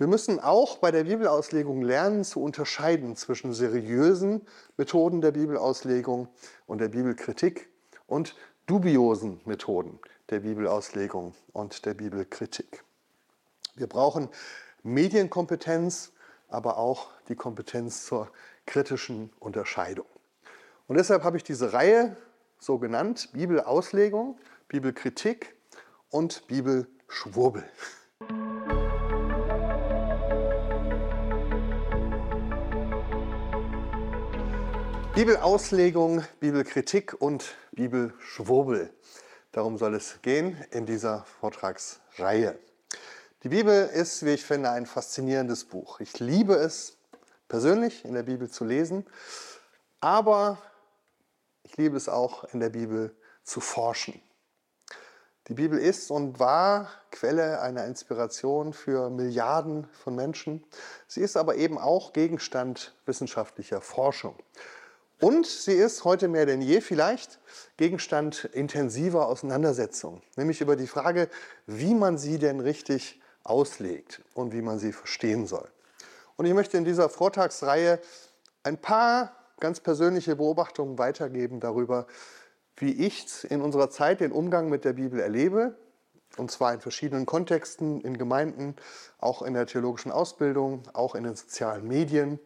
Wir müssen auch bei der Bibelauslegung lernen zu unterscheiden zwischen seriösen Methoden der Bibelauslegung und der Bibelkritik und dubiosen Methoden der Bibelauslegung und der Bibelkritik. Wir brauchen Medienkompetenz, aber auch die Kompetenz zur kritischen Unterscheidung. Und deshalb habe ich diese Reihe so genannt, Bibelauslegung, Bibelkritik und Bibelschwurbel. Bibelauslegung, Bibelkritik und Bibelschwurbel. Darum soll es gehen in dieser Vortragsreihe. Die Bibel ist, wie ich finde, ein faszinierendes Buch. Ich liebe es persönlich in der Bibel zu lesen, aber ich liebe es auch in der Bibel zu forschen. Die Bibel ist und war Quelle einer Inspiration für Milliarden von Menschen. Sie ist aber eben auch Gegenstand wissenschaftlicher Forschung. Und sie ist heute mehr denn je vielleicht Gegenstand intensiver Auseinandersetzung, nämlich über die Frage, wie man sie denn richtig auslegt und wie man sie verstehen soll. Und ich möchte in dieser Vortragsreihe ein paar ganz persönliche Beobachtungen weitergeben darüber, wie ich in unserer Zeit den Umgang mit der Bibel erlebe, und zwar in verschiedenen Kontexten, in Gemeinden, auch in der theologischen Ausbildung, auch in den sozialen Medien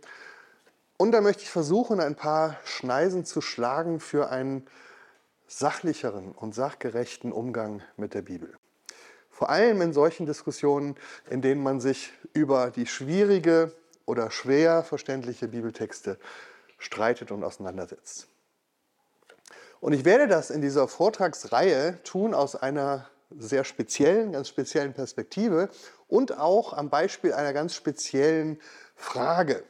und da möchte ich versuchen, ein paar Schneisen zu schlagen für einen sachlicheren und sachgerechten Umgang mit der Bibel. Vor allem in solchen Diskussionen, in denen man sich über die schwierige oder schwer verständliche Bibeltexte streitet und auseinandersetzt. Und ich werde das in dieser Vortragsreihe tun aus einer sehr speziellen, ganz speziellen Perspektive und auch am Beispiel einer ganz speziellen Frage.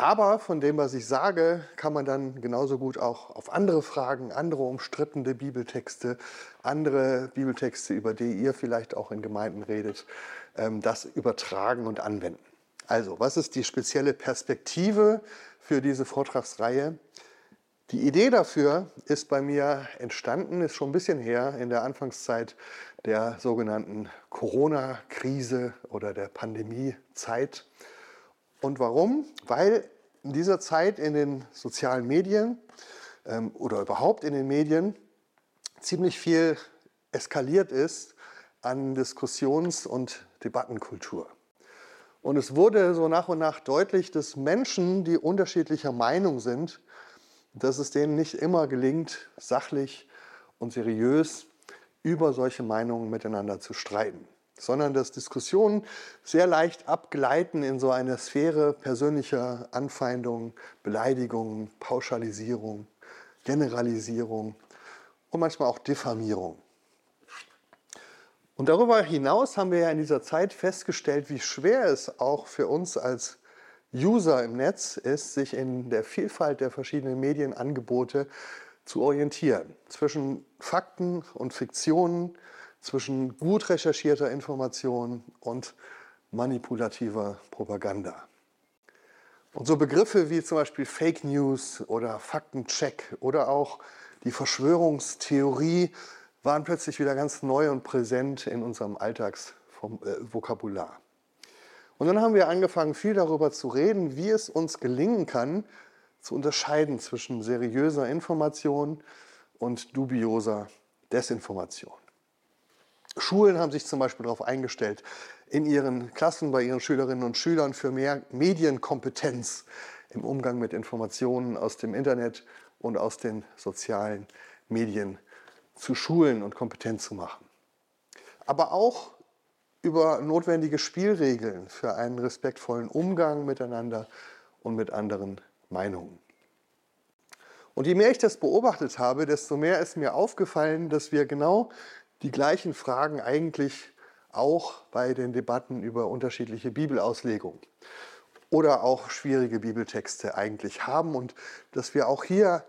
Aber von dem, was ich sage, kann man dann genauso gut auch auf andere Fragen, andere umstrittene Bibeltexte, andere Bibeltexte, über die ihr vielleicht auch in Gemeinden redet, ähm, das übertragen und anwenden. Also, was ist die spezielle Perspektive für diese Vortragsreihe? Die Idee dafür ist bei mir entstanden, ist schon ein bisschen her, in der Anfangszeit der sogenannten Corona-Krise oder der Pandemiezeit. Und warum? Weil in dieser Zeit in den sozialen Medien ähm, oder überhaupt in den Medien ziemlich viel eskaliert ist an Diskussions- und Debattenkultur. Und es wurde so nach und nach deutlich, dass Menschen, die unterschiedlicher Meinung sind, dass es denen nicht immer gelingt, sachlich und seriös über solche Meinungen miteinander zu streiten sondern dass Diskussionen sehr leicht abgleiten in so eine Sphäre persönlicher Anfeindungen, Beleidigungen, Pauschalisierung, Generalisierung und manchmal auch Diffamierung. Und darüber hinaus haben wir ja in dieser Zeit festgestellt, wie schwer es auch für uns als User im Netz ist, sich in der Vielfalt der verschiedenen Medienangebote zu orientieren. Zwischen Fakten und Fiktionen, zwischen gut recherchierter Information und manipulativer Propaganda. Und so Begriffe wie zum Beispiel Fake News oder Faktencheck oder auch die Verschwörungstheorie waren plötzlich wieder ganz neu und präsent in unserem Alltagsvokabular. Und dann haben wir angefangen, viel darüber zu reden, wie es uns gelingen kann, zu unterscheiden zwischen seriöser Information und dubioser Desinformation. Schulen haben sich zum Beispiel darauf eingestellt, in ihren Klassen bei ihren Schülerinnen und Schülern für mehr Medienkompetenz im Umgang mit Informationen aus dem Internet und aus den sozialen Medien zu schulen und kompetent zu machen. Aber auch über notwendige Spielregeln für einen respektvollen Umgang miteinander und mit anderen Meinungen. Und je mehr ich das beobachtet habe, desto mehr ist mir aufgefallen, dass wir genau die gleichen Fragen eigentlich auch bei den Debatten über unterschiedliche Bibelauslegungen oder auch schwierige Bibeltexte eigentlich haben und dass wir auch hier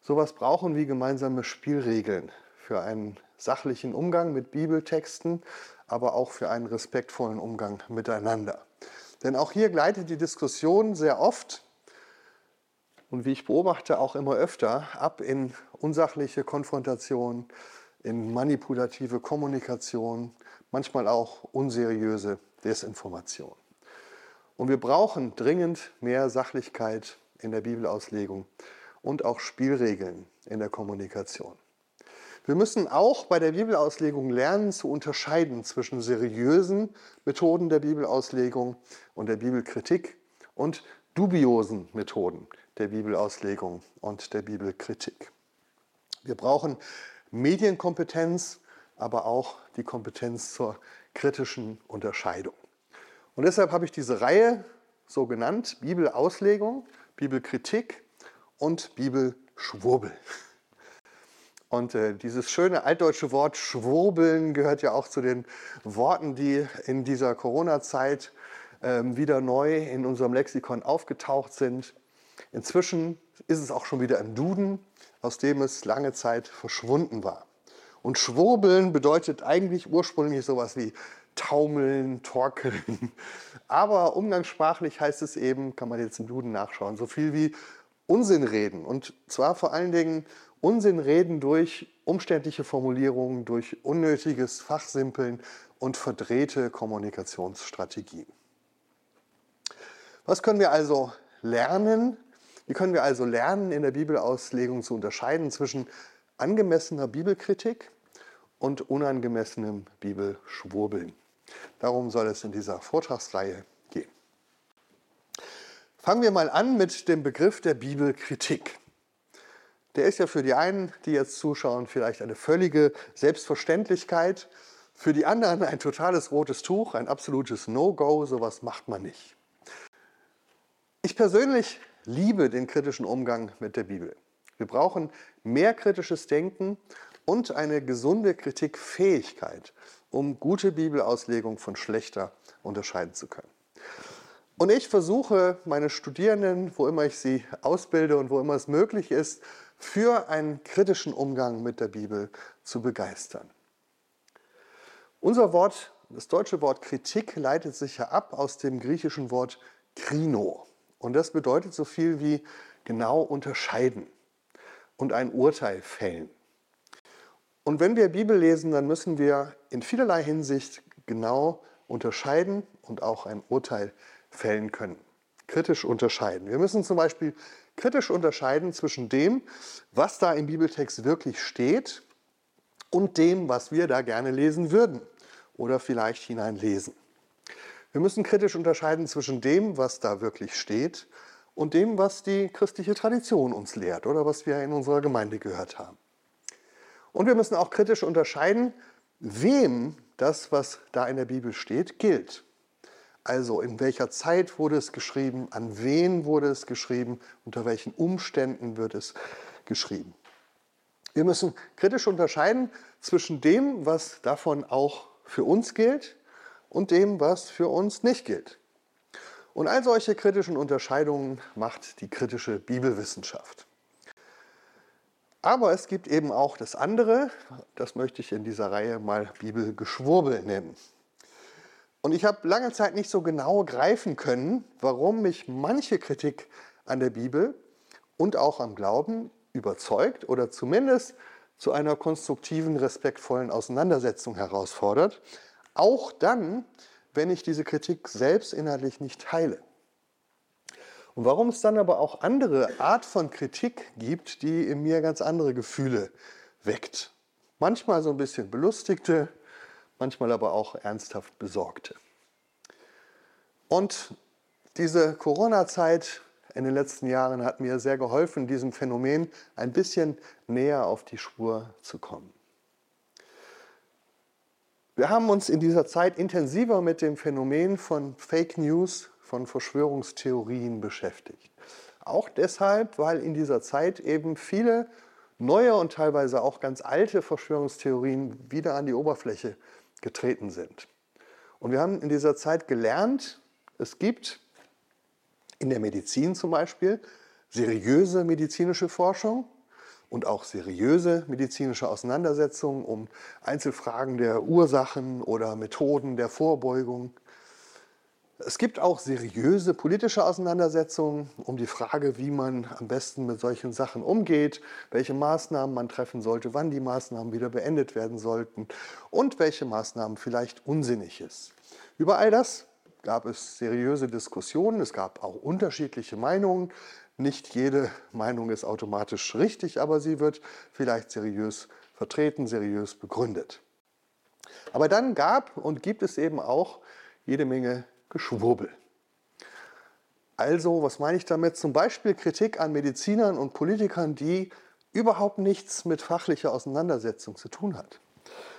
sowas brauchen wie gemeinsame Spielregeln für einen sachlichen Umgang mit Bibeltexten, aber auch für einen respektvollen Umgang miteinander. Denn auch hier gleitet die Diskussion sehr oft und wie ich beobachte auch immer öfter ab in unsachliche Konfrontation, in manipulative Kommunikation, manchmal auch unseriöse Desinformation. Und wir brauchen dringend mehr Sachlichkeit in der Bibelauslegung und auch Spielregeln in der Kommunikation. Wir müssen auch bei der Bibelauslegung lernen zu unterscheiden zwischen seriösen Methoden der Bibelauslegung und der Bibelkritik und dubiosen Methoden der Bibelauslegung und der Bibelkritik. Wir brauchen Medienkompetenz, aber auch die Kompetenz zur kritischen Unterscheidung. Und deshalb habe ich diese Reihe so genannt, Bibelauslegung, Bibelkritik und Bibelschwurbel. Und äh, dieses schöne altdeutsche Wort Schwurbeln gehört ja auch zu den Worten, die in dieser Corona-Zeit äh, wieder neu in unserem Lexikon aufgetaucht sind. Inzwischen ist es auch schon wieder im Duden, aus dem es lange Zeit verschwunden war. Und Schwurbeln bedeutet eigentlich ursprünglich sowas wie taumeln, torkeln. Aber umgangssprachlich heißt es eben, kann man jetzt im Duden nachschauen, so viel wie Unsinn reden. Und zwar vor allen Dingen Unsinn reden durch umständliche Formulierungen, durch unnötiges Fachsimpeln und verdrehte Kommunikationsstrategien. Was können wir also lernen? Wie können wir also lernen, in der Bibelauslegung zu unterscheiden zwischen angemessener Bibelkritik und unangemessenem Bibelschwurbeln? Darum soll es in dieser Vortragsreihe gehen. Fangen wir mal an mit dem Begriff der Bibelkritik. Der ist ja für die einen, die jetzt zuschauen, vielleicht eine völlige Selbstverständlichkeit. Für die anderen ein totales rotes Tuch, ein absolutes No-Go, sowas macht man nicht. Ich persönlich liebe den kritischen Umgang mit der Bibel. Wir brauchen mehr kritisches Denken und eine gesunde Kritikfähigkeit, um gute Bibelauslegung von schlechter unterscheiden zu können. Und ich versuche meine Studierenden, wo immer ich sie ausbilde und wo immer es möglich ist, für einen kritischen Umgang mit der Bibel zu begeistern. Unser Wort, das deutsche Wort Kritik, leitet sich ja ab aus dem griechischen Wort krino. Und das bedeutet so viel wie genau unterscheiden und ein Urteil fällen. Und wenn wir Bibel lesen, dann müssen wir in vielerlei Hinsicht genau unterscheiden und auch ein Urteil fällen können. Kritisch unterscheiden. Wir müssen zum Beispiel kritisch unterscheiden zwischen dem, was da im Bibeltext wirklich steht und dem, was wir da gerne lesen würden oder vielleicht hineinlesen. Wir müssen kritisch unterscheiden zwischen dem, was da wirklich steht und dem, was die christliche Tradition uns lehrt oder was wir in unserer Gemeinde gehört haben. Und wir müssen auch kritisch unterscheiden, wem das, was da in der Bibel steht, gilt. Also in welcher Zeit wurde es geschrieben, an wen wurde es geschrieben, unter welchen Umständen wird es geschrieben. Wir müssen kritisch unterscheiden zwischen dem, was davon auch für uns gilt und dem, was für uns nicht gilt. Und all solche kritischen Unterscheidungen macht die kritische Bibelwissenschaft. Aber es gibt eben auch das andere, das möchte ich in dieser Reihe mal Bibelgeschwurbel nennen. Und ich habe lange Zeit nicht so genau greifen können, warum mich manche Kritik an der Bibel und auch am Glauben überzeugt oder zumindest zu einer konstruktiven, respektvollen Auseinandersetzung herausfordert, auch dann, wenn ich diese Kritik selbst inhaltlich nicht teile. Und warum es dann aber auch andere Art von Kritik gibt, die in mir ganz andere Gefühle weckt. Manchmal so ein bisschen belustigte, manchmal aber auch ernsthaft Besorgte. Und diese Corona-Zeit in den letzten Jahren hat mir sehr geholfen, diesem Phänomen ein bisschen näher auf die Spur zu kommen. Wir haben uns in dieser Zeit intensiver mit dem Phänomen von Fake News, von Verschwörungstheorien beschäftigt. Auch deshalb, weil in dieser Zeit eben viele neue und teilweise auch ganz alte Verschwörungstheorien wieder an die Oberfläche getreten sind. Und wir haben in dieser Zeit gelernt, es gibt in der Medizin zum Beispiel seriöse medizinische Forschung und auch seriöse medizinische Auseinandersetzungen um Einzelfragen der Ursachen oder Methoden der Vorbeugung. Es gibt auch seriöse politische Auseinandersetzungen um die Frage, wie man am besten mit solchen Sachen umgeht, welche Maßnahmen man treffen sollte, wann die Maßnahmen wieder beendet werden sollten und welche Maßnahmen vielleicht unsinnig ist. Über all das gab es seriöse Diskussionen, es gab auch unterschiedliche Meinungen. Nicht jede Meinung ist automatisch richtig, aber sie wird vielleicht seriös vertreten, seriös begründet. Aber dann gab und gibt es eben auch jede Menge Geschwurbel. Also, was meine ich damit? Zum Beispiel Kritik an Medizinern und Politikern, die überhaupt nichts mit fachlicher Auseinandersetzung zu tun hat,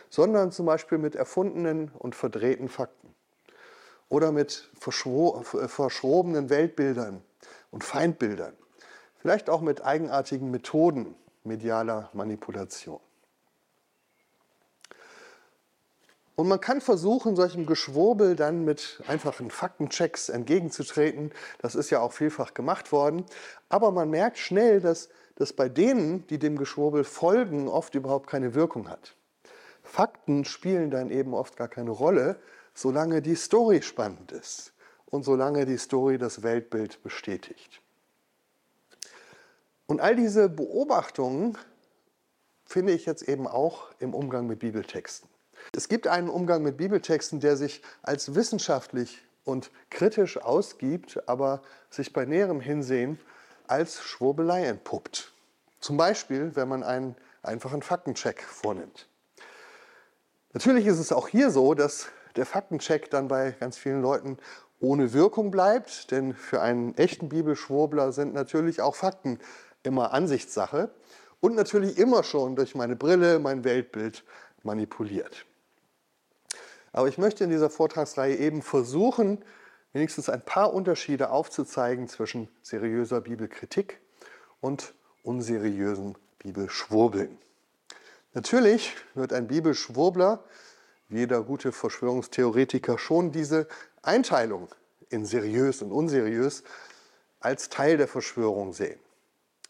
sondern zum Beispiel mit erfundenen und verdrehten Fakten oder mit verschrobenen Weltbildern und Feindbildern, vielleicht auch mit eigenartigen Methoden medialer Manipulation. Und man kann versuchen, solchem Geschwurbel dann mit einfachen Faktenchecks entgegenzutreten. Das ist ja auch vielfach gemacht worden. Aber man merkt schnell, dass das bei denen, die dem Geschwurbel folgen, oft überhaupt keine Wirkung hat. Fakten spielen dann eben oft gar keine Rolle, solange die Story spannend ist und solange die Story das Weltbild bestätigt. Und all diese Beobachtungen finde ich jetzt eben auch im Umgang mit Bibeltexten. Es gibt einen Umgang mit Bibeltexten, der sich als wissenschaftlich und kritisch ausgibt, aber sich bei näherem Hinsehen als Schwurbelei entpuppt. Zum Beispiel, wenn man einen einfachen Faktencheck vornimmt. Natürlich ist es auch hier so, dass der Faktencheck dann bei ganz vielen Leuten ohne Wirkung bleibt, denn für einen echten Bibelschwurbler sind natürlich auch Fakten immer Ansichtssache und natürlich immer schon durch meine Brille, mein Weltbild manipuliert. Aber ich möchte in dieser Vortragsreihe eben versuchen, wenigstens ein paar Unterschiede aufzuzeigen zwischen seriöser Bibelkritik und unseriösem Bibelschwurbeln. Natürlich wird ein Bibelschwurbler, wie jeder gute Verschwörungstheoretiker, schon diese Einteilung in seriös und unseriös als Teil der Verschwörung sehen.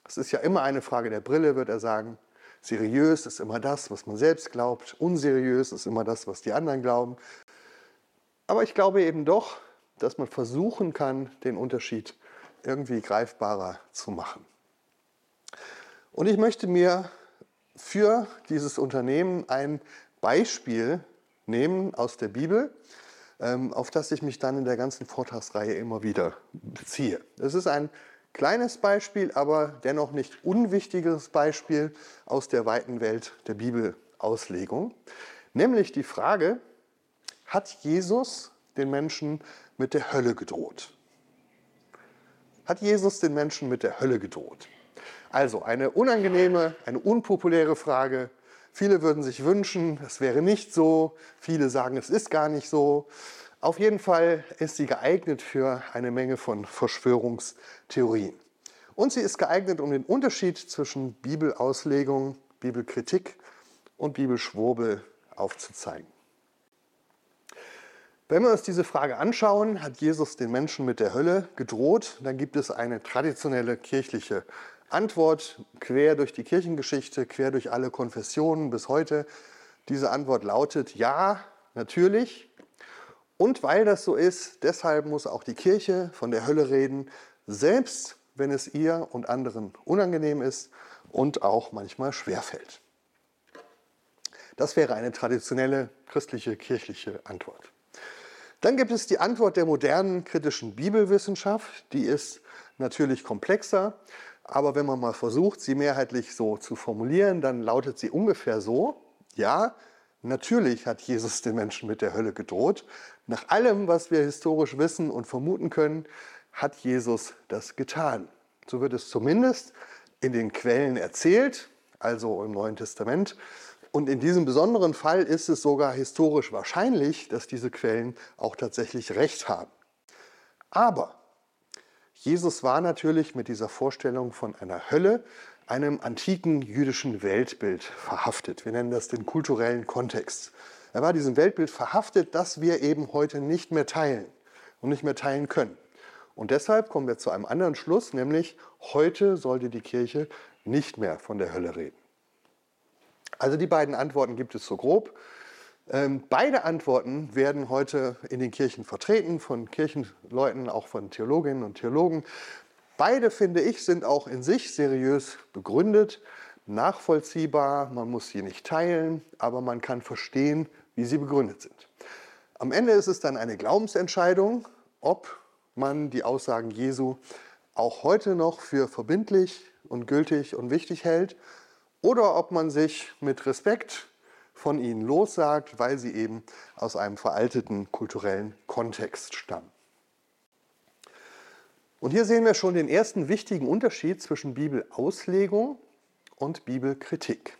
Es ist ja immer eine Frage der Brille, wird er sagen. Seriös ist immer das, was man selbst glaubt. Unseriös ist immer das, was die anderen glauben. Aber ich glaube eben doch, dass man versuchen kann, den Unterschied irgendwie greifbarer zu machen. Und ich möchte mir für dieses Unternehmen ein Beispiel nehmen aus der Bibel, auf das ich mich dann in der ganzen Vortragsreihe immer wieder beziehe. Es ist ein Kleines Beispiel, aber dennoch nicht unwichtiges Beispiel aus der weiten Welt der Bibelauslegung, nämlich die Frage, hat Jesus den Menschen mit der Hölle gedroht? Hat Jesus den Menschen mit der Hölle gedroht? Also eine unangenehme, eine unpopuläre Frage. Viele würden sich wünschen, es wäre nicht so. Viele sagen, es ist gar nicht so. Auf jeden Fall ist sie geeignet für eine Menge von Verschwörungstheorien. Und sie ist geeignet, um den Unterschied zwischen Bibelauslegung, Bibelkritik und Bibelschwurbel aufzuzeigen. Wenn wir uns diese Frage anschauen, hat Jesus den Menschen mit der Hölle gedroht, dann gibt es eine traditionelle kirchliche Antwort quer durch die Kirchengeschichte, quer durch alle Konfessionen bis heute. Diese Antwort lautet ja, natürlich. Und weil das so ist, deshalb muss auch die Kirche von der Hölle reden, selbst wenn es ihr und anderen unangenehm ist und auch manchmal schwerfällt. Das wäre eine traditionelle christliche kirchliche Antwort. Dann gibt es die Antwort der modernen kritischen Bibelwissenschaft. Die ist natürlich komplexer, aber wenn man mal versucht, sie mehrheitlich so zu formulieren, dann lautet sie ungefähr so, ja, natürlich hat Jesus den Menschen mit der Hölle gedroht, nach allem, was wir historisch wissen und vermuten können, hat Jesus das getan. So wird es zumindest in den Quellen erzählt, also im Neuen Testament. Und in diesem besonderen Fall ist es sogar historisch wahrscheinlich, dass diese Quellen auch tatsächlich recht haben. Aber Jesus war natürlich mit dieser Vorstellung von einer Hölle, einem antiken jüdischen Weltbild verhaftet. Wir nennen das den kulturellen Kontext. Er war diesem Weltbild verhaftet, das wir eben heute nicht mehr teilen und nicht mehr teilen können. Und deshalb kommen wir zu einem anderen Schluss, nämlich heute sollte die Kirche nicht mehr von der Hölle reden. Also die beiden Antworten gibt es so grob. Ähm, beide Antworten werden heute in den Kirchen vertreten, von Kirchenleuten, auch von Theologinnen und Theologen. Beide, finde ich, sind auch in sich seriös begründet, nachvollziehbar. Man muss sie nicht teilen, aber man kann verstehen, wie sie begründet sind. Am Ende ist es dann eine Glaubensentscheidung, ob man die Aussagen Jesu auch heute noch für verbindlich und gültig und wichtig hält oder ob man sich mit Respekt von ihnen lossagt, weil sie eben aus einem veralteten kulturellen Kontext stammen. Und hier sehen wir schon den ersten wichtigen Unterschied zwischen Bibelauslegung und Bibelkritik.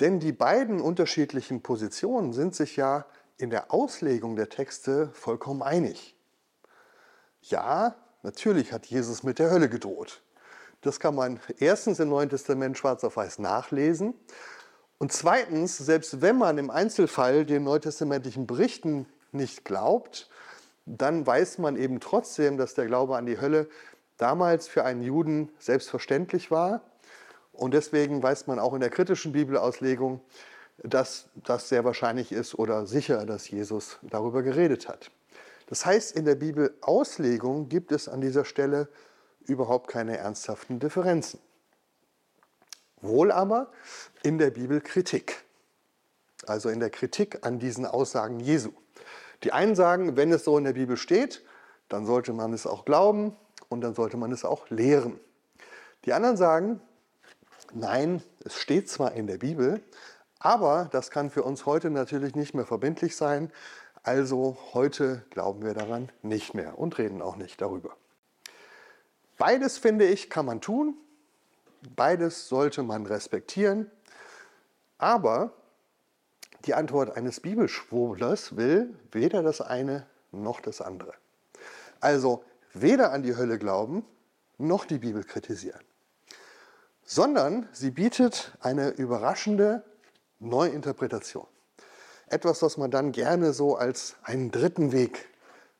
Denn die beiden unterschiedlichen Positionen sind sich ja in der Auslegung der Texte vollkommen einig. Ja, natürlich hat Jesus mit der Hölle gedroht. Das kann man erstens im Neuen Testament schwarz auf weiß nachlesen. Und zweitens, selbst wenn man im Einzelfall den neutestamentlichen Berichten nicht glaubt, dann weiß man eben trotzdem, dass der Glaube an die Hölle damals für einen Juden selbstverständlich war. Und deswegen weiß man auch in der kritischen Bibelauslegung, dass das sehr wahrscheinlich ist oder sicher, dass Jesus darüber geredet hat. Das heißt, in der Bibelauslegung gibt es an dieser Stelle überhaupt keine ernsthaften Differenzen. Wohl aber in der Bibelkritik, also in der Kritik an diesen Aussagen Jesu. Die einen sagen, wenn es so in der Bibel steht, dann sollte man es auch glauben und dann sollte man es auch lehren. Die anderen sagen, nein, es steht zwar in der Bibel, aber das kann für uns heute natürlich nicht mehr verbindlich sein. Also heute glauben wir daran nicht mehr und reden auch nicht darüber. Beides, finde ich, kann man tun. Beides sollte man respektieren. Aber die Antwort eines Bibelschwurblers will weder das eine noch das andere. Also weder an die Hölle glauben noch die Bibel kritisieren, sondern sie bietet eine überraschende Neuinterpretation. Etwas, was man dann gerne so als einen dritten Weg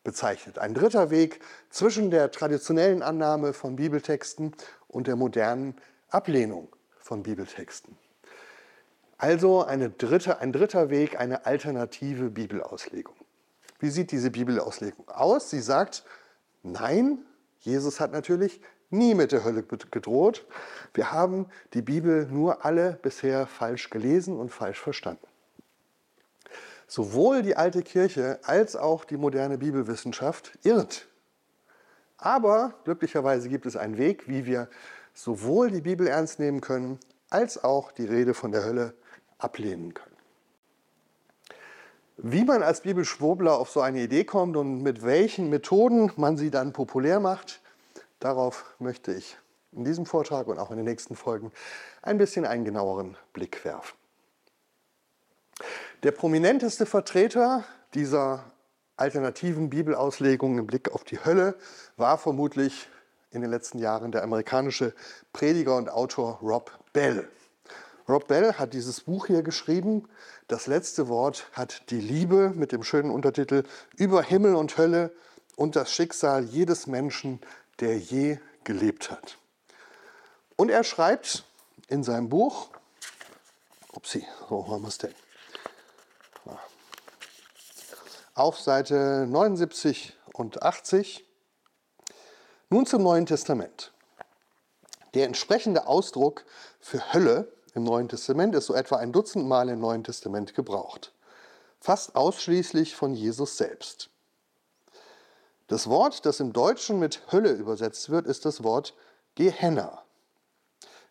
bezeichnet. Ein dritter Weg zwischen der traditionellen Annahme von Bibeltexten und der modernen Ablehnung von Bibeltexten. Also eine dritte, ein dritter Weg, eine alternative Bibelauslegung. Wie sieht diese Bibelauslegung aus? Sie sagt, nein, Jesus hat natürlich nie mit der Hölle gedroht. Wir haben die Bibel nur alle bisher falsch gelesen und falsch verstanden. Sowohl die alte Kirche als auch die moderne Bibelwissenschaft irrt. Aber glücklicherweise gibt es einen Weg, wie wir sowohl die Bibel ernst nehmen können, als auch die Rede von der Hölle ablehnen können. Wie man als Bibelschwurbler auf so eine Idee kommt und mit welchen Methoden man sie dann populär macht, darauf möchte ich in diesem Vortrag und auch in den nächsten Folgen ein bisschen einen genaueren Blick werfen. Der prominenteste Vertreter dieser alternativen Bibelauslegung im Blick auf die Hölle war vermutlich in den letzten Jahren der amerikanische Prediger und Autor Rob Bell. Rob Bell hat dieses Buch hier geschrieben. Das letzte Wort hat die Liebe mit dem schönen Untertitel Über Himmel und Hölle und das Schicksal jedes Menschen, der je gelebt hat. Und er schreibt in seinem Buch, upsie, wo haben wir es denn? Auf Seite 79 und 80. Nun zum Neuen Testament. Der entsprechende Ausdruck für Hölle im Neuen Testament ist so etwa ein Dutzend Mal im Neuen Testament gebraucht. Fast ausschließlich von Jesus selbst. Das Wort, das im Deutschen mit Hölle übersetzt wird, ist das Wort Gehenna.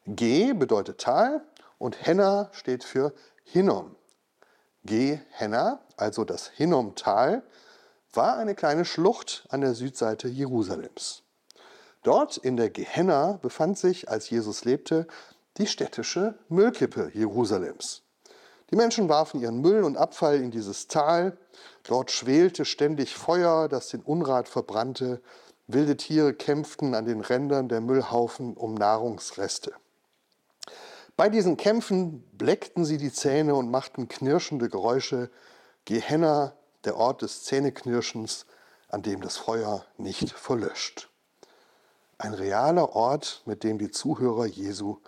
Ge bedeutet Tal und Henna steht für Hinnom. Gehenna, also das Hinnomtal, war eine kleine Schlucht an der Südseite Jerusalems. Dort in der Gehenna befand sich, als Jesus lebte, die städtische Müllkippe Jerusalems. Die Menschen warfen ihren Müll und Abfall in dieses Tal. Dort schwelte ständig Feuer, das den Unrat verbrannte. Wilde Tiere kämpften an den Rändern der Müllhaufen um Nahrungsreste. Bei diesen Kämpfen bleckten sie die Zähne und machten knirschende Geräusche. Gehenna, der Ort des Zähneknirschens, an dem das Feuer nicht verlöscht. Ein realer Ort, mit dem die Zuhörer Jesu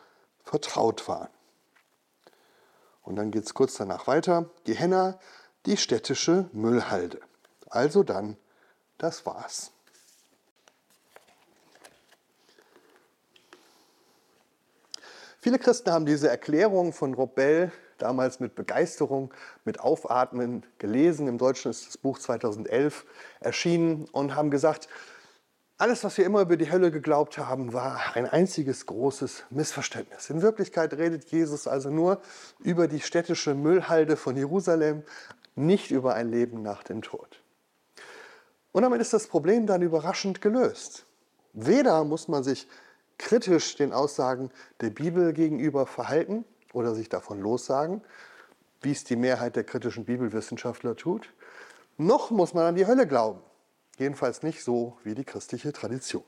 vertraut waren. Und dann geht es kurz danach weiter. Gehenna, die städtische Müllhalde. Also dann, das war's. Viele Christen haben diese Erklärung von Rob Bell damals mit Begeisterung, mit Aufatmen gelesen. Im Deutschen ist das Buch 2011 erschienen und haben gesagt, alles, was wir immer über die Hölle geglaubt haben, war ein einziges großes Missverständnis. In Wirklichkeit redet Jesus also nur über die städtische Müllhalde von Jerusalem, nicht über ein Leben nach dem Tod. Und damit ist das Problem dann überraschend gelöst. Weder muss man sich kritisch den Aussagen der Bibel gegenüber verhalten oder sich davon lossagen, wie es die Mehrheit der kritischen Bibelwissenschaftler tut, noch muss man an die Hölle glauben. Jedenfalls nicht so wie die christliche Tradition.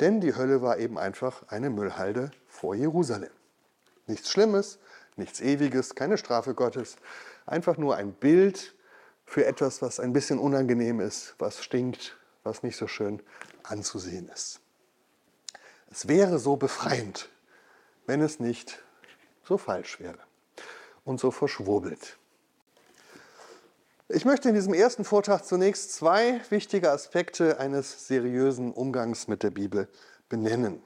Denn die Hölle war eben einfach eine Müllhalde vor Jerusalem. Nichts Schlimmes, nichts Ewiges, keine Strafe Gottes, einfach nur ein Bild für etwas, was ein bisschen unangenehm ist, was stinkt, was nicht so schön anzusehen ist. Es wäre so befreiend, wenn es nicht so falsch wäre und so verschwurbelt. Ich möchte in diesem ersten Vortrag zunächst zwei wichtige Aspekte eines seriösen Umgangs mit der Bibel benennen.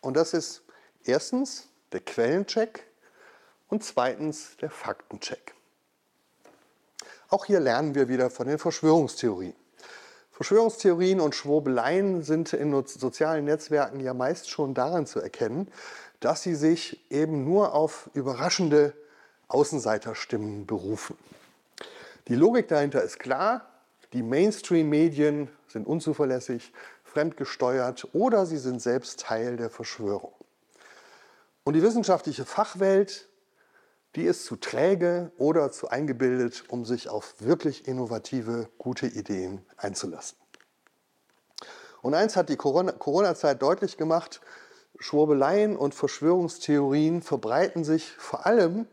Und das ist erstens der Quellencheck und zweitens der Faktencheck. Auch hier lernen wir wieder von den Verschwörungstheorien. Verschwörungstheorien und Schwurbeleien sind in sozialen Netzwerken ja meist schon daran zu erkennen, dass sie sich eben nur auf überraschende Außenseiterstimmen berufen. Die Logik dahinter ist klar, die Mainstream-Medien sind unzuverlässig, fremdgesteuert oder sie sind selbst Teil der Verschwörung. Und die wissenschaftliche Fachwelt, die ist zu träge oder zu eingebildet, um sich auf wirklich innovative, gute Ideen einzulassen. Und eins hat die Corona-Zeit deutlich gemacht, Schwurbeleien und Verschwörungstheorien verbreiten sich vor allem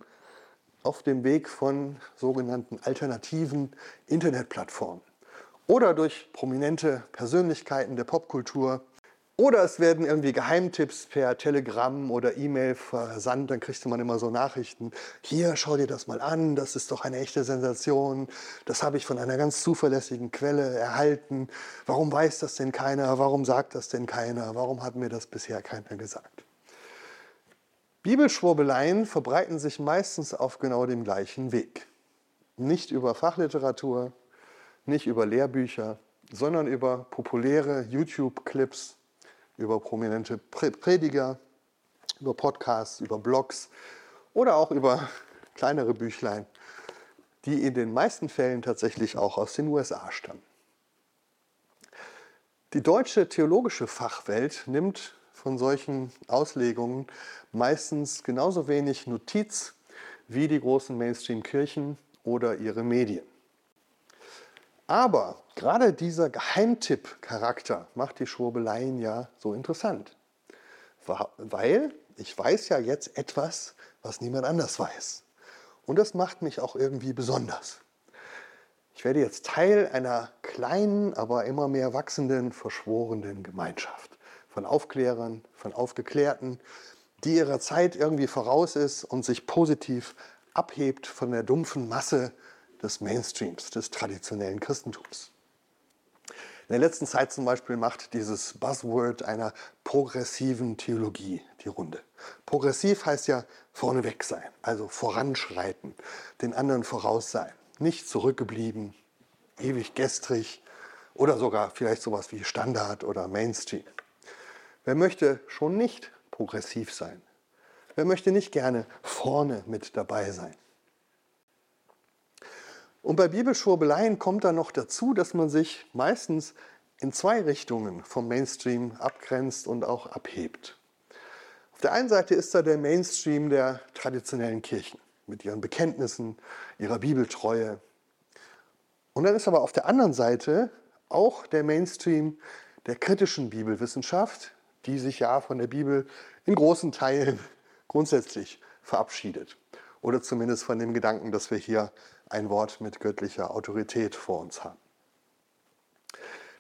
auf dem Weg von sogenannten alternativen Internetplattformen oder durch prominente Persönlichkeiten der Popkultur. Oder es werden irgendwie Geheimtipps per Telegram oder E-Mail versandt, dann kriegte man immer so Nachrichten. Hier, schau dir das mal an, das ist doch eine echte Sensation. Das habe ich von einer ganz zuverlässigen Quelle erhalten. Warum weiß das denn keiner? Warum sagt das denn keiner? Warum hat mir das bisher keiner gesagt? Bibelschwurbeleien verbreiten sich meistens auf genau dem gleichen Weg. Nicht über Fachliteratur, nicht über Lehrbücher, sondern über populäre YouTube-Clips, über prominente Prediger, über Podcasts, über Blogs oder auch über kleinere Büchlein, die in den meisten Fällen tatsächlich auch aus den USA stammen. Die deutsche theologische Fachwelt nimmt von solchen Auslegungen meistens genauso wenig Notiz wie die großen Mainstream-Kirchen oder ihre Medien. Aber gerade dieser Geheimtipp-Charakter macht die Schwurbeleien ja so interessant. Weil ich weiß ja jetzt etwas, was niemand anders weiß. Und das macht mich auch irgendwie besonders. Ich werde jetzt Teil einer kleinen, aber immer mehr wachsenden, verschworenen Gemeinschaft von Aufklärern, von Aufgeklärten, die ihrer Zeit irgendwie voraus ist und sich positiv abhebt von der dumpfen Masse des Mainstreams, des traditionellen Christentums. In der letzten Zeit zum Beispiel macht dieses Buzzword einer progressiven Theologie die Runde. Progressiv heißt ja vorneweg sein, also voranschreiten, den anderen voraus sein, nicht zurückgeblieben, ewig gestrig oder sogar vielleicht sowas wie Standard oder Mainstream. Wer möchte schon nicht progressiv sein? Wer möchte nicht gerne vorne mit dabei sein? Und bei Bibelschwurbeleien kommt dann noch dazu, dass man sich meistens in zwei Richtungen vom Mainstream abgrenzt und auch abhebt. Auf der einen Seite ist da der Mainstream der traditionellen Kirchen mit ihren Bekenntnissen, ihrer Bibeltreue. Und dann ist aber auf der anderen Seite auch der Mainstream der kritischen Bibelwissenschaft, die sich ja von der Bibel in großen Teilen grundsätzlich verabschiedet. Oder zumindest von dem Gedanken, dass wir hier ein Wort mit göttlicher Autorität vor uns haben.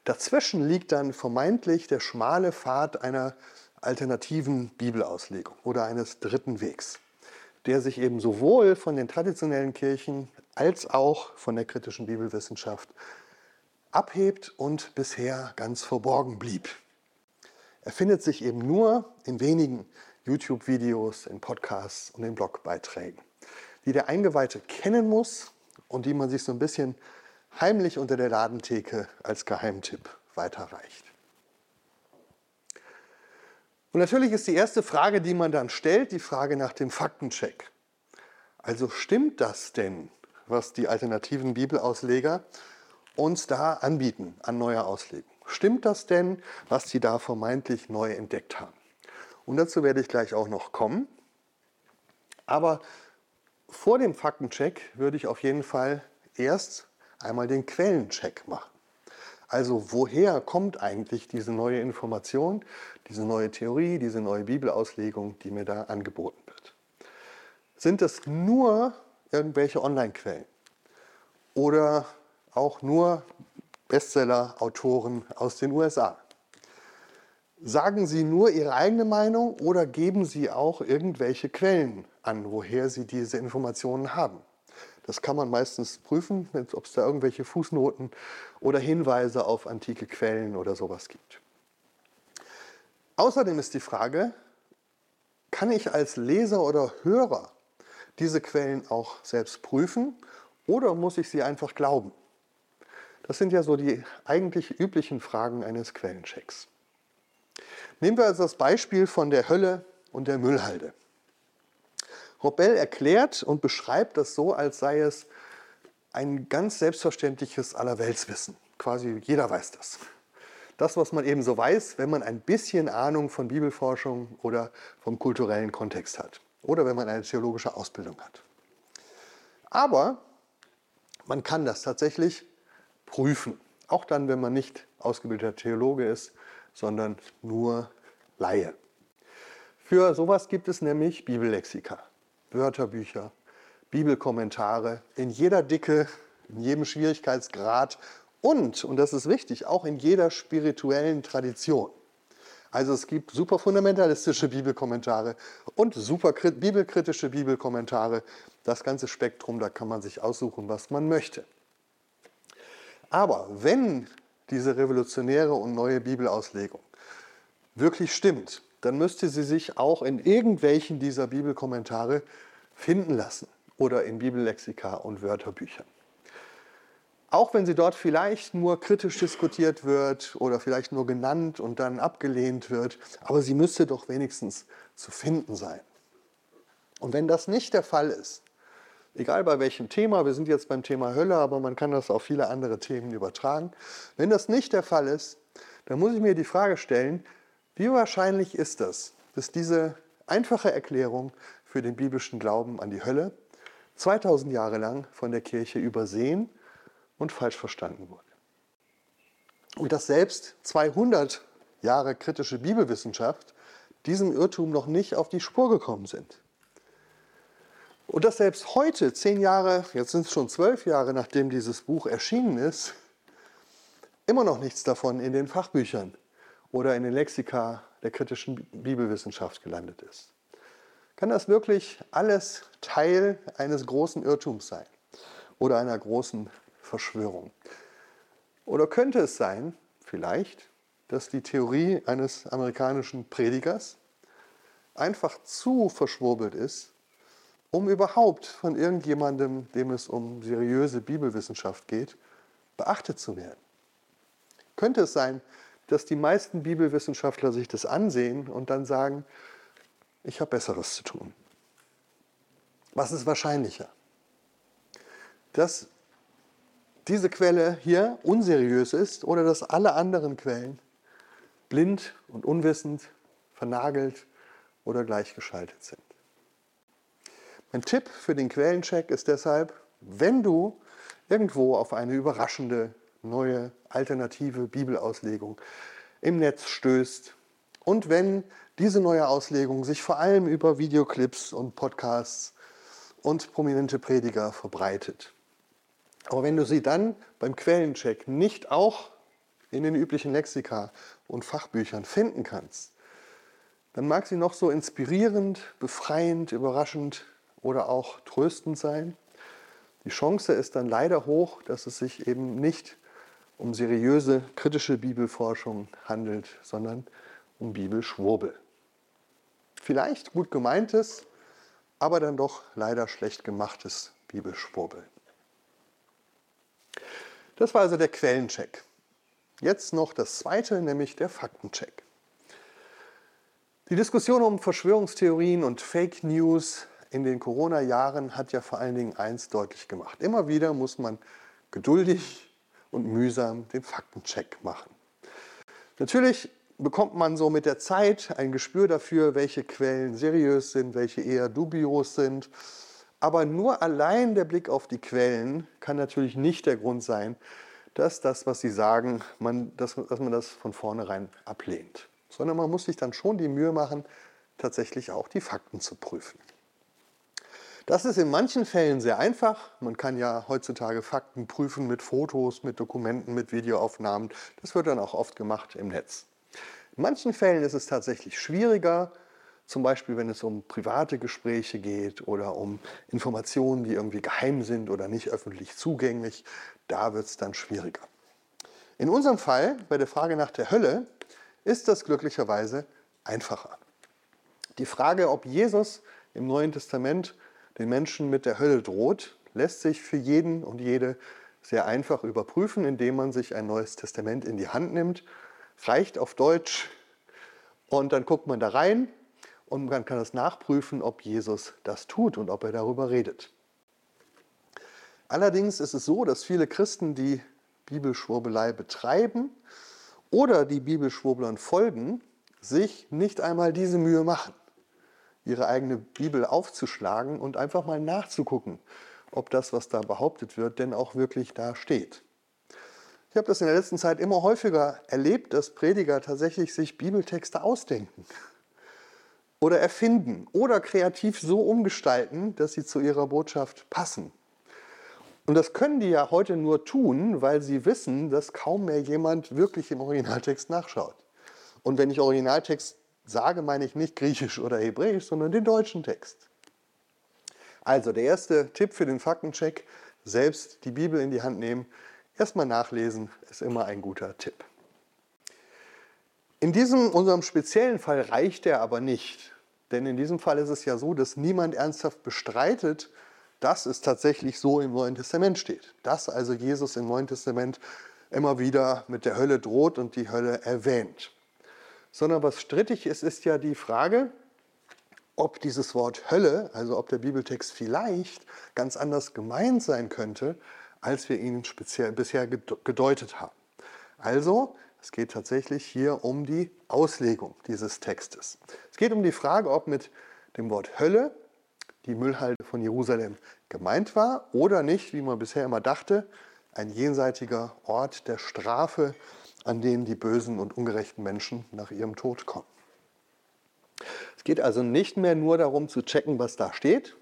Dazwischen liegt dann vermeintlich der schmale Pfad einer alternativen Bibelauslegung oder eines dritten Wegs. der sich eben sowohl von den traditionellen Kirchen als auch von der kritischen Bibelwissenschaft abhebt und bisher ganz verborgen blieb. Er findet sich eben nur in wenigen YouTube-Videos, in Podcasts und in Blogbeiträgen, die der Eingeweihte kennen muss und die man sich so ein bisschen heimlich unter der Ladentheke als Geheimtipp weiterreicht. Und natürlich ist die erste Frage, die man dann stellt, die Frage nach dem Faktencheck. Also stimmt das denn, was die alternativen Bibelausleger uns da anbieten an neuer Auslegung? Stimmt das denn, was sie da vermeintlich neu entdeckt haben? Und dazu werde ich gleich auch noch kommen. Aber vor dem Faktencheck würde ich auf jeden Fall erst einmal den Quellencheck machen. Also woher kommt eigentlich diese neue Information, diese neue Theorie, diese neue Bibelauslegung, die mir da angeboten wird? Sind es nur irgendwelche Online-Quellen oder auch nur Bestseller-Autoren aus den USA? Sagen Sie nur Ihre eigene Meinung oder geben Sie auch irgendwelche Quellen an, woher Sie diese Informationen haben? Das kann man meistens prüfen, ob es da irgendwelche Fußnoten oder Hinweise auf antike Quellen oder sowas gibt. Außerdem ist die Frage, kann ich als Leser oder Hörer diese Quellen auch selbst prüfen oder muss ich sie einfach glauben? Das sind ja so die eigentlich üblichen Fragen eines Quellenchecks. Nehmen wir also das Beispiel von der Hölle und der Müllhalde. Robel erklärt und beschreibt das so, als sei es ein ganz selbstverständliches Allerweltswissen. Quasi jeder weiß das. Das, was man eben so weiß, wenn man ein bisschen Ahnung von Bibelforschung oder vom kulturellen Kontext hat. Oder wenn man eine theologische Ausbildung hat. Aber man kann das tatsächlich prüfen. Auch dann, wenn man nicht ausgebildeter Theologe ist, sondern nur Laie. Für sowas gibt es nämlich Bibellexika. Wörterbücher, Bibelkommentare in jeder Dicke, in jedem Schwierigkeitsgrad und, und das ist wichtig, auch in jeder spirituellen Tradition. Also es gibt super fundamentalistische Bibelkommentare und super bibelkritische Bibelkommentare. Das ganze Spektrum, da kann man sich aussuchen, was man möchte. Aber wenn diese revolutionäre und neue Bibelauslegung wirklich stimmt, dann müsste sie sich auch in irgendwelchen dieser Bibelkommentare finden lassen oder in Bibellexika und Wörterbüchern. Auch wenn sie dort vielleicht nur kritisch diskutiert wird oder vielleicht nur genannt und dann abgelehnt wird, aber sie müsste doch wenigstens zu finden sein. Und wenn das nicht der Fall ist, egal bei welchem Thema, wir sind jetzt beim Thema Hölle, aber man kann das auf viele andere Themen übertragen, wenn das nicht der Fall ist, dann muss ich mir die Frage stellen, wie wahrscheinlich ist das, dass diese einfache Erklärung für den biblischen Glauben an die Hölle 2000 Jahre lang von der Kirche übersehen und falsch verstanden wurde? Und dass selbst 200 Jahre kritische Bibelwissenschaft diesem Irrtum noch nicht auf die Spur gekommen sind. Und dass selbst heute, zehn Jahre, jetzt sind es schon zwölf Jahre, nachdem dieses Buch erschienen ist, immer noch nichts davon in den Fachbüchern oder in den Lexika der kritischen Bibelwissenschaft gelandet ist. Kann das wirklich alles Teil eines großen Irrtums sein oder einer großen Verschwörung? Oder könnte es sein, vielleicht, dass die Theorie eines amerikanischen Predigers einfach zu verschwurbelt ist, um überhaupt von irgendjemandem, dem es um seriöse Bibelwissenschaft geht, beachtet zu werden? Könnte es sein, dass die meisten Bibelwissenschaftler sich das ansehen und dann sagen, ich habe Besseres zu tun. Was ist wahrscheinlicher? Dass diese Quelle hier unseriös ist oder dass alle anderen Quellen blind und unwissend, vernagelt oder gleichgeschaltet sind. Mein Tipp für den Quellencheck ist deshalb, wenn du irgendwo auf eine überraschende neue alternative Bibelauslegung im Netz stößt. Und wenn diese neue Auslegung sich vor allem über Videoclips und Podcasts und prominente Prediger verbreitet. Aber wenn du sie dann beim Quellencheck nicht auch in den üblichen Lexika und Fachbüchern finden kannst, dann mag sie noch so inspirierend, befreiend, überraschend oder auch tröstend sein. Die Chance ist dann leider hoch, dass es sich eben nicht um seriöse kritische Bibelforschung handelt, sondern um Bibelschwurbel. Vielleicht gut gemeintes, aber dann doch leider schlecht gemachtes Bibelschwurbel. Das war also der Quellencheck. Jetzt noch das zweite, nämlich der Faktencheck. Die Diskussion um Verschwörungstheorien und Fake News in den Corona-Jahren hat ja vor allen Dingen eins deutlich gemacht. Immer wieder muss man geduldig und mühsam den Faktencheck machen. Natürlich bekommt man so mit der Zeit ein Gespür dafür, welche Quellen seriös sind, welche eher dubios sind. Aber nur allein der Blick auf die Quellen kann natürlich nicht der Grund sein, dass das, was sie sagen, man, dass, dass man das von vornherein ablehnt. Sondern man muss sich dann schon die Mühe machen, tatsächlich auch die Fakten zu prüfen. Das ist in manchen Fällen sehr einfach. Man kann ja heutzutage Fakten prüfen mit Fotos, mit Dokumenten, mit Videoaufnahmen. Das wird dann auch oft gemacht im Netz. In manchen Fällen ist es tatsächlich schwieriger, zum Beispiel wenn es um private Gespräche geht oder um Informationen, die irgendwie geheim sind oder nicht öffentlich zugänglich. Da wird es dann schwieriger. In unserem Fall, bei der Frage nach der Hölle, ist das glücklicherweise einfacher. Die Frage, ob Jesus im Neuen Testament den Menschen mit der Hölle droht, lässt sich für jeden und jede sehr einfach überprüfen, indem man sich ein neues Testament in die Hand nimmt. Reicht auf Deutsch. Und dann guckt man da rein und man kann es nachprüfen, ob Jesus das tut und ob er darüber redet. Allerdings ist es so, dass viele Christen, die Bibelschwurbelei betreiben oder die Bibelschwurblern folgen, sich nicht einmal diese Mühe machen, ihre eigene Bibel aufzuschlagen und einfach mal nachzugucken, ob das, was da behauptet wird, denn auch wirklich da steht. Ich habe das in der letzten Zeit immer häufiger erlebt, dass Prediger tatsächlich sich Bibeltexte ausdenken oder erfinden oder kreativ so umgestalten, dass sie zu ihrer Botschaft passen. Und das können die ja heute nur tun, weil sie wissen, dass kaum mehr jemand wirklich im Originaltext nachschaut. Und wenn ich Originaltext sage, meine ich nicht Griechisch oder Hebräisch, sondern den deutschen Text. Also der erste Tipp für den Faktencheck, selbst die Bibel in die Hand nehmen, Erstmal nachlesen ist immer ein guter Tipp. In diesem unserem speziellen Fall reicht er aber nicht. Denn in diesem Fall ist es ja so, dass niemand ernsthaft bestreitet, dass es tatsächlich so im Neuen Testament steht. Dass also Jesus im Neuen Testament immer wieder mit der Hölle droht und die Hölle erwähnt. Sondern was strittig ist, ist ja die Frage, ob dieses Wort Hölle, also ob der Bibeltext vielleicht ganz anders gemeint sein könnte, als wir ihn speziell, bisher gedeutet haben. Also, es geht tatsächlich hier um die Auslegung dieses Textes. Es geht um die Frage, ob mit dem Wort Hölle die Müllhalde von Jerusalem gemeint war oder nicht, wie man bisher immer dachte, ein jenseitiger Ort der Strafe, an den die bösen und ungerechten Menschen nach ihrem Tod kommen. Es geht also nicht mehr nur darum zu checken, was da steht,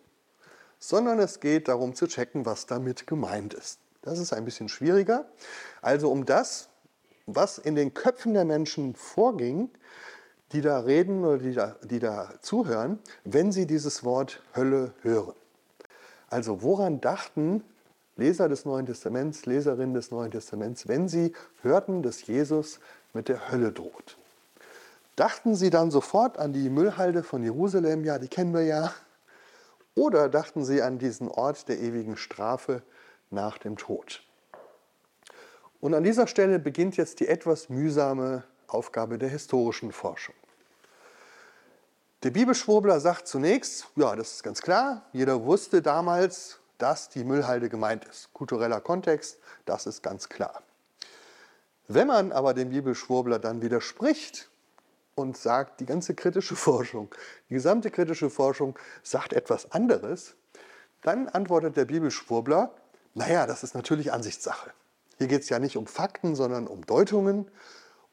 sondern es geht darum zu checken, was damit gemeint ist. Das ist ein bisschen schwieriger. Also um das, was in den Köpfen der Menschen vorging, die da reden oder die da, die da zuhören, wenn sie dieses Wort Hölle hören. Also woran dachten Leser des Neuen Testaments, Leserinnen des Neuen Testaments, wenn sie hörten, dass Jesus mit der Hölle droht? Dachten sie dann sofort an die Müllhalde von Jerusalem, ja, die kennen wir ja, oder dachten sie an diesen Ort der ewigen Strafe nach dem Tod? Und an dieser Stelle beginnt jetzt die etwas mühsame Aufgabe der historischen Forschung. Der Bibelschwurbler sagt zunächst, ja, das ist ganz klar, jeder wusste damals, dass die Müllhalde gemeint ist. Kultureller Kontext, das ist ganz klar. Wenn man aber dem Bibelschwurbler dann widerspricht und sagt, die ganze kritische Forschung, die gesamte kritische Forschung sagt etwas anderes, dann antwortet der Bibelschwurbler, naja, das ist natürlich Ansichtssache. Hier geht es ja nicht um Fakten, sondern um Deutungen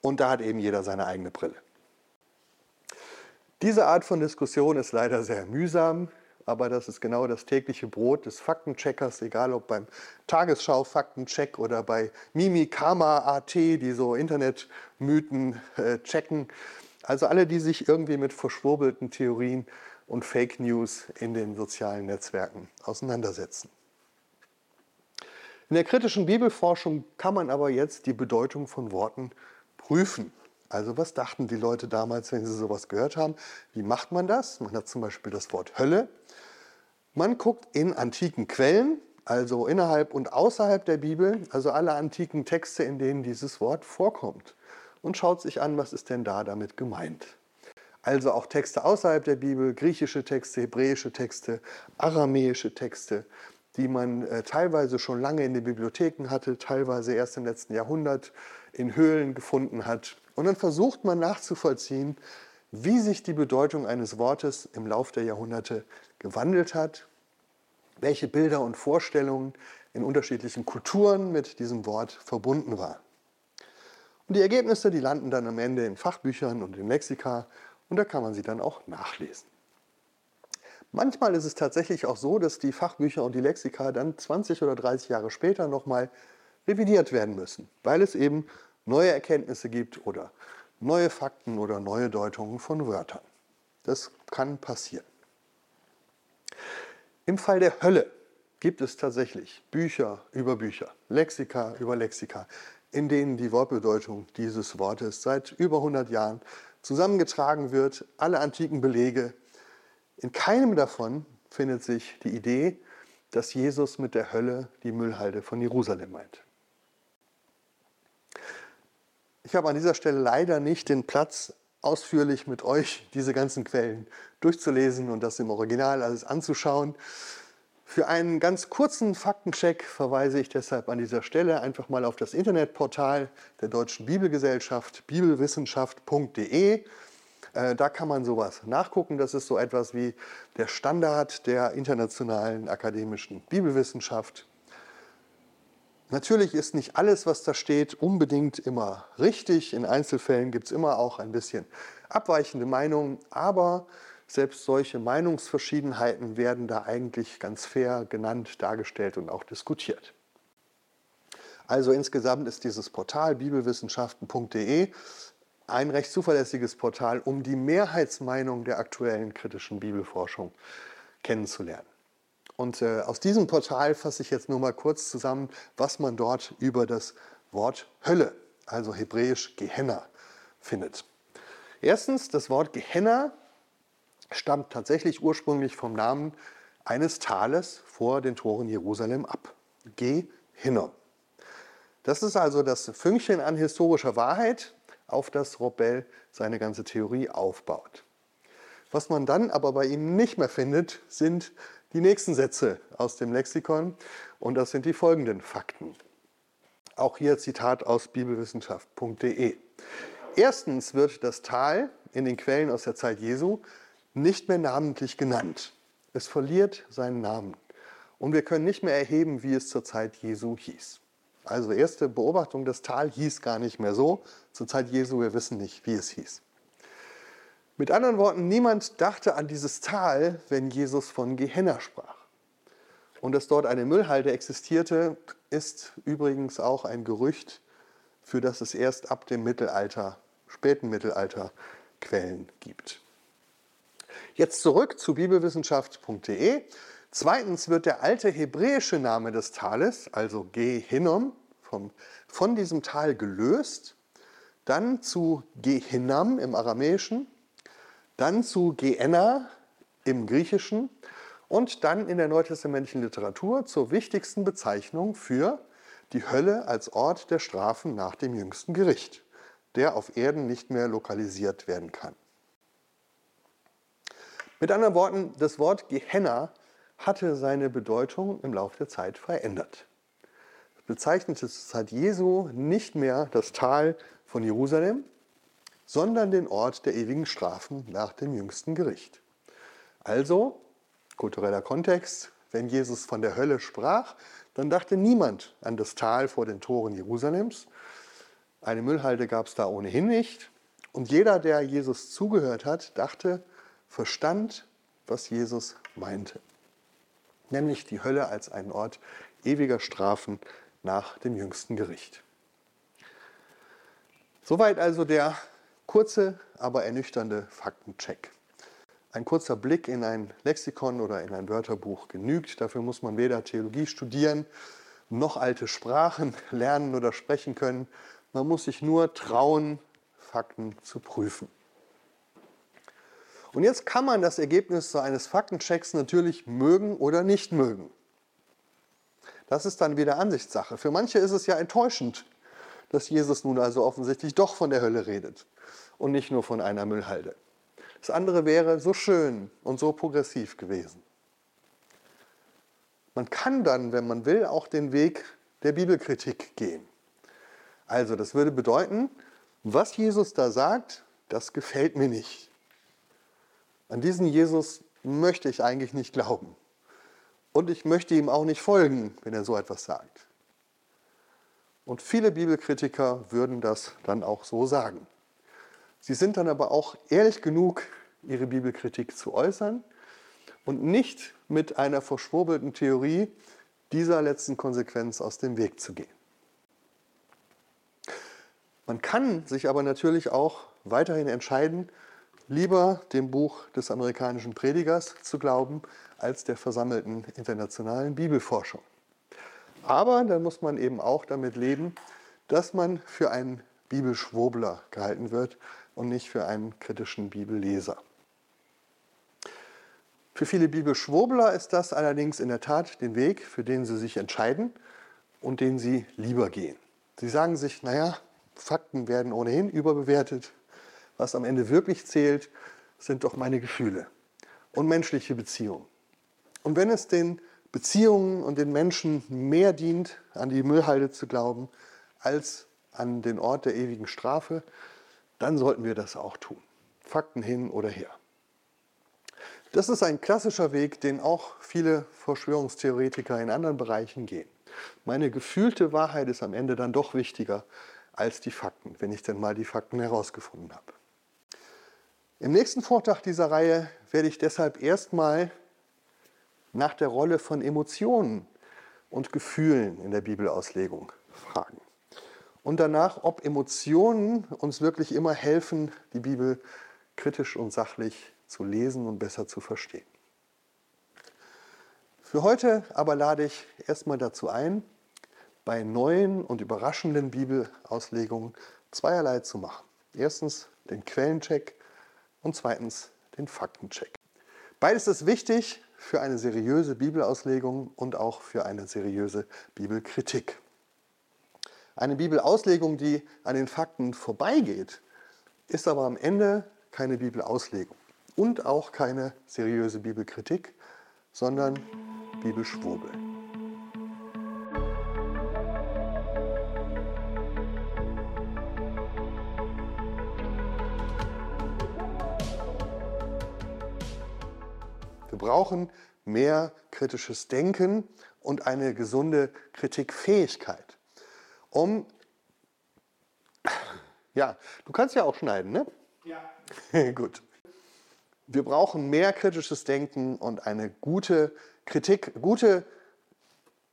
und da hat eben jeder seine eigene Brille. Diese Art von Diskussion ist leider sehr mühsam, aber das ist genau das tägliche Brot des Faktencheckers, egal ob beim Tagesschau-Faktencheck oder bei Mimikama.at, die so Internetmythen äh, checken. Also alle, die sich irgendwie mit verschwurbelten Theorien und Fake News in den sozialen Netzwerken auseinandersetzen. In der kritischen Bibelforschung kann man aber jetzt die Bedeutung von Worten prüfen. Also was dachten die Leute damals, wenn sie sowas gehört haben? Wie macht man das? Man hat zum Beispiel das Wort Hölle. Man guckt in antiken Quellen, also innerhalb und außerhalb der Bibel, also alle antiken Texte, in denen dieses Wort vorkommt, und schaut sich an, was ist denn da damit gemeint. Also auch Texte außerhalb der Bibel, griechische Texte, hebräische Texte, aramäische Texte, die man äh, teilweise schon lange in den Bibliotheken hatte, teilweise erst im letzten Jahrhundert in Höhlen gefunden hat. Und dann versucht man nachzuvollziehen, wie sich die Bedeutung eines Wortes im Laufe der Jahrhunderte gewandelt hat, welche Bilder und Vorstellungen in unterschiedlichen Kulturen mit diesem Wort verbunden waren. Und die Ergebnisse, die landen dann am Ende in Fachbüchern und in Lexika und da kann man sie dann auch nachlesen. Manchmal ist es tatsächlich auch so, dass die Fachbücher und die Lexika dann 20 oder 30 Jahre später nochmal revidiert werden müssen, weil es eben neue Erkenntnisse gibt oder neue Fakten oder neue Deutungen von Wörtern. Das kann passieren. Im Fall der Hölle gibt es tatsächlich Bücher über Bücher, Lexika über Lexika, in denen die Wortbedeutung dieses Wortes seit über 100 Jahren zusammengetragen wird, alle antiken Belege in keinem davon findet sich die Idee, dass Jesus mit der Hölle die Müllhalde von Jerusalem meint. Ich habe an dieser Stelle leider nicht den Platz, ausführlich mit euch diese ganzen Quellen durchzulesen und das im Original alles anzuschauen. Für einen ganz kurzen Faktencheck verweise ich deshalb an dieser Stelle einfach mal auf das Internetportal der Deutschen Bibelgesellschaft bibelwissenschaft.de. Äh, da kann man sowas nachgucken. Das ist so etwas wie der Standard der internationalen akademischen Bibelwissenschaft. Natürlich ist nicht alles, was da steht, unbedingt immer richtig. In Einzelfällen gibt es immer auch ein bisschen abweichende Meinungen, aber selbst solche Meinungsverschiedenheiten werden da eigentlich ganz fair genannt, dargestellt und auch diskutiert. Also insgesamt ist dieses Portal bibelwissenschaften.de ein recht zuverlässiges Portal, um die Mehrheitsmeinung der aktuellen kritischen Bibelforschung kennenzulernen. Und äh, aus diesem Portal fasse ich jetzt nur mal kurz zusammen, was man dort über das Wort Hölle, also hebräisch Gehenna, findet. Erstens, das Wort Gehenna stammt tatsächlich ursprünglich vom Namen eines Tales vor den Toren Jerusalem ab. Gehinnom. Das ist also das Fünkchen an historischer Wahrheit, auf das Robel seine ganze Theorie aufbaut. Was man dann aber bei ihm nicht mehr findet, sind die nächsten Sätze aus dem Lexikon und das sind die folgenden Fakten. Auch hier Zitat aus bibelwissenschaft.de. Erstens wird das Tal in den Quellen aus der Zeit Jesu nicht mehr namentlich genannt. Es verliert seinen Namen. Und wir können nicht mehr erheben, wie es zur Zeit Jesu hieß. Also erste Beobachtung, das Tal hieß gar nicht mehr so. Zur Zeit Jesu, wir wissen nicht, wie es hieß. Mit anderen Worten, niemand dachte an dieses Tal, wenn Jesus von Gehenna sprach. Und dass dort eine Müllhalde existierte, ist übrigens auch ein Gerücht, für das es erst ab dem Mittelalter, späten Mittelalter Quellen gibt. Jetzt zurück zu bibelwissenschaft.de. Zweitens wird der alte hebräische Name des Tales, also Gehinnom, vom, von diesem Tal gelöst, dann zu Gehinnam im Aramäischen, dann zu Geenna im Griechischen und dann in der neutestamentlichen Literatur zur wichtigsten Bezeichnung für die Hölle als Ort der Strafen nach dem jüngsten Gericht, der auf Erden nicht mehr lokalisiert werden kann. Mit anderen Worten, das Wort Gehenna hatte seine Bedeutung im Laufe der Zeit verändert. Es bezeichnete zur Zeit Jesu nicht mehr das Tal von Jerusalem, sondern den Ort der ewigen Strafen nach dem jüngsten Gericht. Also, kultureller Kontext, wenn Jesus von der Hölle sprach, dann dachte niemand an das Tal vor den Toren Jerusalems. Eine Müllhalde gab es da ohnehin nicht. Und jeder, der Jesus zugehört hat, dachte, verstand, was Jesus meinte nämlich die Hölle als einen Ort ewiger Strafen nach dem jüngsten Gericht. Soweit also der kurze, aber ernüchternde Faktencheck. Ein kurzer Blick in ein Lexikon oder in ein Wörterbuch genügt. Dafür muss man weder Theologie studieren, noch alte Sprachen lernen oder sprechen können. Man muss sich nur trauen, Fakten zu prüfen. Und jetzt kann man das Ergebnis so eines Faktenchecks natürlich mögen oder nicht mögen. Das ist dann wieder Ansichtssache. Für manche ist es ja enttäuschend, dass Jesus nun also offensichtlich doch von der Hölle redet und nicht nur von einer Müllhalde. Das andere wäre so schön und so progressiv gewesen. Man kann dann, wenn man will, auch den Weg der Bibelkritik gehen. Also das würde bedeuten, was Jesus da sagt, das gefällt mir nicht. An diesen Jesus möchte ich eigentlich nicht glauben. Und ich möchte ihm auch nicht folgen, wenn er so etwas sagt. Und viele Bibelkritiker würden das dann auch so sagen. Sie sind dann aber auch ehrlich genug, ihre Bibelkritik zu äußern und nicht mit einer verschwurbelten Theorie dieser letzten Konsequenz aus dem Weg zu gehen. Man kann sich aber natürlich auch weiterhin entscheiden, lieber dem Buch des amerikanischen Predigers zu glauben, als der versammelten internationalen Bibelforschung. Aber dann muss man eben auch damit leben, dass man für einen Bibelschwurbler gehalten wird und nicht für einen kritischen Bibelleser. Für viele Bibelschwurbler ist das allerdings in der Tat den Weg, für den sie sich entscheiden und den sie lieber gehen. Sie sagen sich, naja, Fakten werden ohnehin überbewertet. Was am Ende wirklich zählt, sind doch meine Gefühle und menschliche Beziehungen. Und wenn es den Beziehungen und den Menschen mehr dient, an die Müllhalde zu glauben, als an den Ort der ewigen Strafe, dann sollten wir das auch tun. Fakten hin oder her. Das ist ein klassischer Weg, den auch viele Verschwörungstheoretiker in anderen Bereichen gehen. Meine gefühlte Wahrheit ist am Ende dann doch wichtiger als die Fakten, wenn ich denn mal die Fakten herausgefunden habe. Im nächsten Vortrag dieser Reihe werde ich deshalb erstmal nach der Rolle von Emotionen und Gefühlen in der Bibelauslegung fragen. Und danach, ob Emotionen uns wirklich immer helfen, die Bibel kritisch und sachlich zu lesen und besser zu verstehen. Für heute aber lade ich erstmal dazu ein, bei neuen und überraschenden Bibelauslegungen zweierlei zu machen. Erstens den Quellencheck und zweitens den Faktencheck. Beides ist wichtig für eine seriöse Bibelauslegung und auch für eine seriöse Bibelkritik. Eine Bibelauslegung, die an den Fakten vorbeigeht, ist aber am Ende keine Bibelauslegung und auch keine seriöse Bibelkritik, sondern Bibelschwurbel. Wir brauchen mehr kritisches Denken und eine gesunde Kritikfähigkeit, um ja, du kannst ja auch schneiden, ne? Ja. Gut. Wir brauchen mehr kritisches Denken und eine gute Kritik, gute,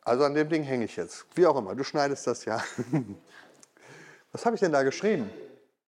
also an dem Ding hänge ich jetzt, wie auch immer, du schneidest das ja. Was habe ich denn da geschrieben?